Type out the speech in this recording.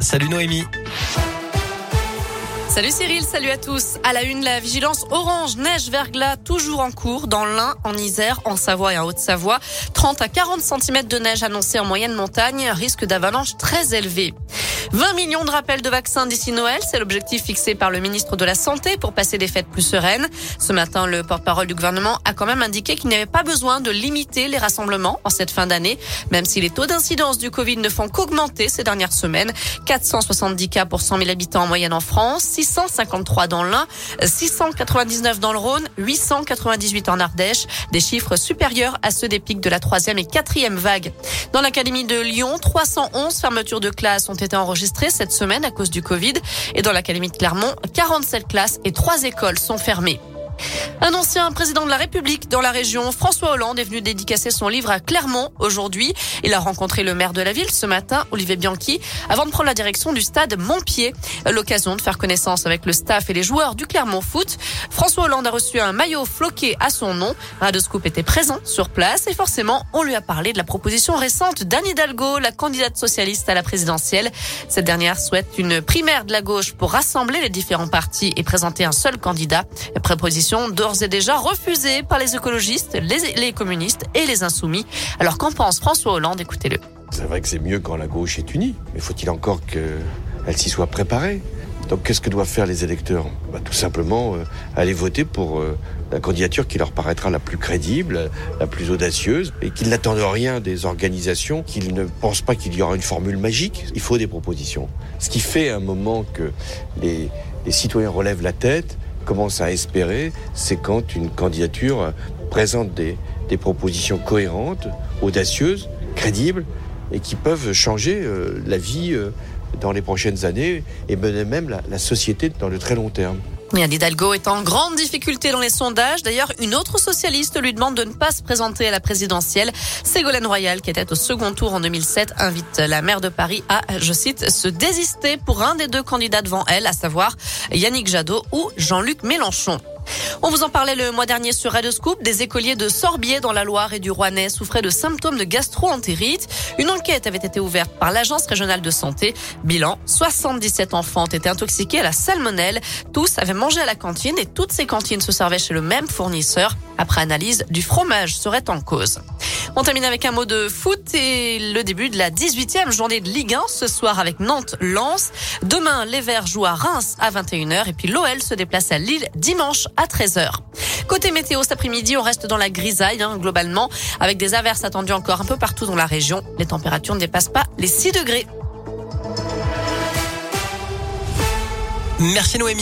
Salut Noémie. Salut Cyril, salut à tous. À la une, la vigilance orange, neige, verglas, toujours en cours dans l'Ain, en Isère, en Savoie et en Haute-Savoie. 30 à 40 cm de neige annoncée en moyenne montagne, risque d'avalanche très élevé. 20 millions de rappels de vaccins d'ici Noël, c'est l'objectif fixé par le ministre de la Santé pour passer des fêtes plus sereines. Ce matin, le porte-parole du gouvernement a quand même indiqué qu'il n'y avait pas besoin de limiter les rassemblements en cette fin d'année, même si les taux d'incidence du Covid ne font qu'augmenter ces dernières semaines. 470 cas pour 100 000 habitants en moyenne en France, 653 dans l'Ain, 699 dans le Rhône, 898 en Ardèche, des chiffres supérieurs à ceux des pics de la troisième et quatrième vague. Dans l'académie de Lyon, 311 fermetures de classes ont été enregistrées cette semaine à cause du Covid. Et dans l'académie de Clermont, 47 classes et 3 écoles sont fermées. Un ancien président de la République dans la région, François Hollande, est venu dédicacer son livre à Clermont aujourd'hui. Il a rencontré le maire de la ville ce matin, Olivier Bianchi, avant de prendre la direction du stade Montpied. L'occasion de faire connaissance avec le staff et les joueurs du Clermont Foot. François Hollande a reçu un maillot floqué à son nom. Radoscoop était présent sur place et forcément, on lui a parlé de la proposition récente d'Anne Hidalgo, la candidate socialiste à la présidentielle. Cette dernière souhaite une primaire de la gauche pour rassembler les différents partis et présenter un seul candidat. D'ores et déjà refusée par les écologistes, les, communistes et les insoumis. Alors qu'en pense François Hollande? Écoutez-le. C'est vrai que c'est mieux quand la gauche est unie, mais faut-il encore qu'elle s'y soit préparée? Donc qu'est-ce que doivent faire les électeurs? Bah, Tout simplement euh, aller voter pour euh, la candidature qui leur paraîtra la plus crédible, la plus audacieuse, et qu'ils n'attendent rien des organisations, qu'ils ne pensent pas qu'il y aura une formule magique. Il faut des propositions. Ce qui fait un moment que les citoyens relèvent la tête, commencent à espérer, c'est quand une candidature présente des, des propositions cohérentes, audacieuses, crédibles, et qui peuvent changer euh, la vie euh, dans les prochaines années et mener même la, société dans le très long terme. Yann Hidalgo est en grande difficulté dans les sondages. D'ailleurs, une autre socialiste lui demande de ne pas se présenter à la présidentielle. Ségolène Royal, qui était au second tour en 2007, invite la maire de Paris à, je cite, se désister pour un des deux candidats devant elle, à savoir Yannick Jadot ou Jean-Luc Mélenchon. On vous en parlait le mois dernier sur Radio Scoop. Des écoliers de Sorbier dans la Loire et du Rouennais souffraient de symptômes de gastro-entérite. Une enquête avait été ouverte par l'Agence régionale de santé. Bilan, 77 enfants ont été intoxiqués à la salmonelle. Tous avaient mangé à la cantine et toutes ces cantines se servaient chez le même fournisseur. Après analyse, du fromage serait en cause. On termine avec un mot de foot et le début de la 18e journée de Ligue 1 ce soir avec Nantes-Lens. Demain, les Verts jouent à Reims à 21h et puis l'OL se déplace à Lille dimanche à 13h. Côté météo, cet après-midi, on reste dans la grisaille hein, globalement avec des averses attendues encore un peu partout dans la région. Les températures ne dépassent pas les 6 degrés. Merci Noémie.